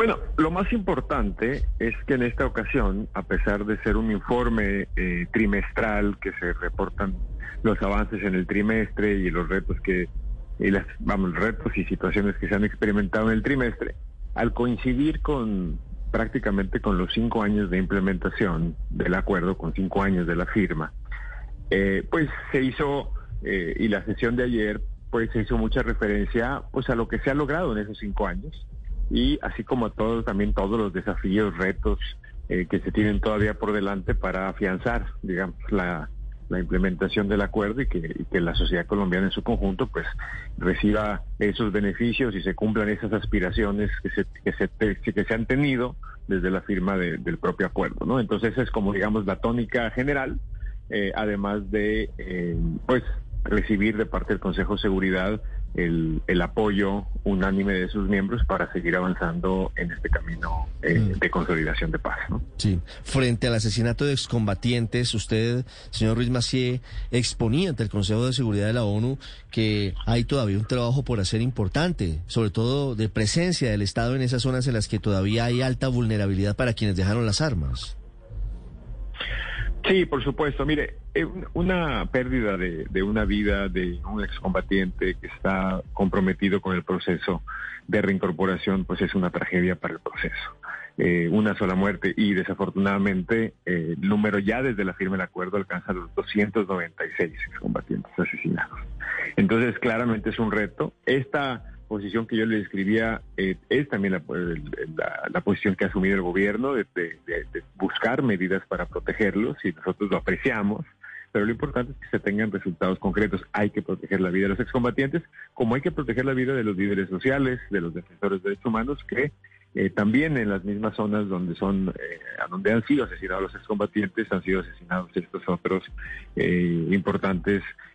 Bueno, lo más importante es que en esta ocasión, a pesar de ser un informe eh, trimestral que se reportan los avances en el trimestre y los retos que y las vamos retos y situaciones que se han experimentado en el trimestre, al coincidir con prácticamente con los cinco años de implementación del acuerdo, con cinco años de la firma, eh, pues se hizo eh, y la sesión de ayer pues se hizo mucha referencia pues a lo que se ha logrado en esos cinco años y así como todos también todos los desafíos, retos eh, que se tienen todavía por delante para afianzar, digamos, la, la implementación del acuerdo y que, que, la sociedad colombiana en su conjunto pues reciba esos beneficios y se cumplan esas aspiraciones que se, que se, que han tenido desde la firma de, del propio acuerdo, ¿no? Entonces esa es como digamos la tónica general, eh, además de eh, pues recibir de parte del Consejo de Seguridad el, el, apoyo unánime de sus miembros para seguir avanzando en este camino eh, mm. de consolidación de paz. ¿no? Sí. Frente al asesinato de excombatientes, usted, señor Ruiz Macié, exponía ante el Consejo de Seguridad de la ONU que hay todavía un trabajo por hacer importante, sobre todo de presencia del Estado en esas zonas en las que todavía hay alta vulnerabilidad para quienes dejaron las armas. Sí, por supuesto. Mire, eh, una pérdida de, una vida de un excombatiente que está comprometido con el proceso de reincorporación, pues es una tragedia para el proceso. Eh, una sola muerte y desafortunadamente eh, el número ya desde la firma del acuerdo alcanza los 296 excombatientes asesinados. Entonces, claramente es un reto. Esta posición que yo le describía eh, es también la, la, la, posición que ha asumido el gobierno de, buscar medidas para protegerlos y nosotros lo apreciamos, pero lo importante es que se tengan resultados concretos. Hay que proteger la vida de los excombatientes, como hay que proteger la vida de los líderes sociales, de los defensores de derechos humanos, que eh, también en las mismas zonas donde son, eh, a donde han sido asesinados los excombatientes, han sido asesinados estos otros eh, importantes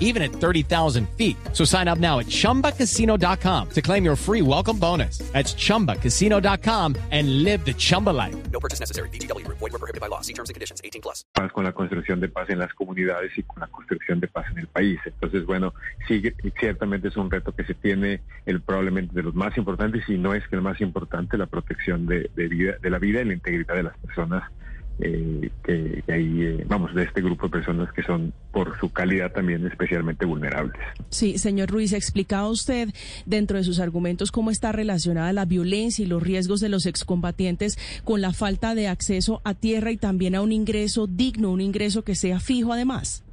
even at 30,000 feet. So sign up now at ChumbaCasino.com to claim your free welcome bonus. That's ChumbaCasino.com and live the Chumba life. No purchase necessary. BGW. Void were prohibited by law. See terms and conditions. 18 plus. Con la construcción de paz en las comunidades y con la construcción de paz en el país. Entonces, bueno, sí, ciertamente es un reto que se tiene el probablemente de los más importantes y no es que el más importante, la protección de, de vida, de la vida y la integridad de las personas eh, que, que, hay, eh, vamos, de este grupo de personas que son, por su calidad también, especialmente vulnerables. Sí, señor Ruiz, explicaba usted dentro de sus argumentos cómo está relacionada la violencia y los riesgos de los excombatientes con la falta de acceso a tierra y también a un ingreso digno, un ingreso que sea fijo además.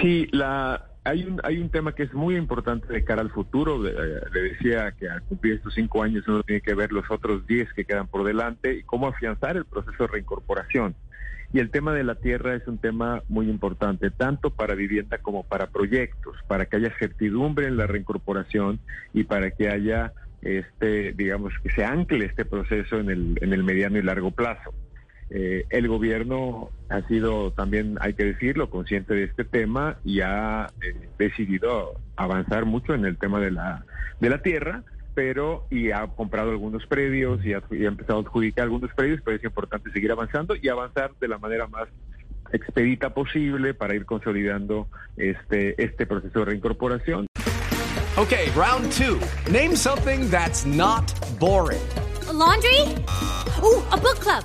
Sí, la, hay un, hay un tema que es muy importante de cara al futuro. Le, decía que al cumplir estos cinco años uno tiene que ver los otros diez que quedan por delante y cómo afianzar el proceso de reincorporación. Y el tema de la tierra es un tema muy importante, tanto para vivienda como para proyectos, para que haya certidumbre en la reincorporación y para que haya, este, digamos, que se ancle este proceso en el, en el mediano y largo plazo. Eh, el gobierno ha sido también, hay que decirlo, consciente de este tema y ha eh, decidido avanzar mucho en el tema de la, de la tierra, pero y ha comprado algunos predios y ha, y ha empezado a adjudicar algunos predios, pero es importante seguir avanzando y avanzar de la manera más expedita posible para ir consolidando este, este proceso de reincorporación. Okay, round two. Name something that's not boring. A laundry? Ooh, a book club.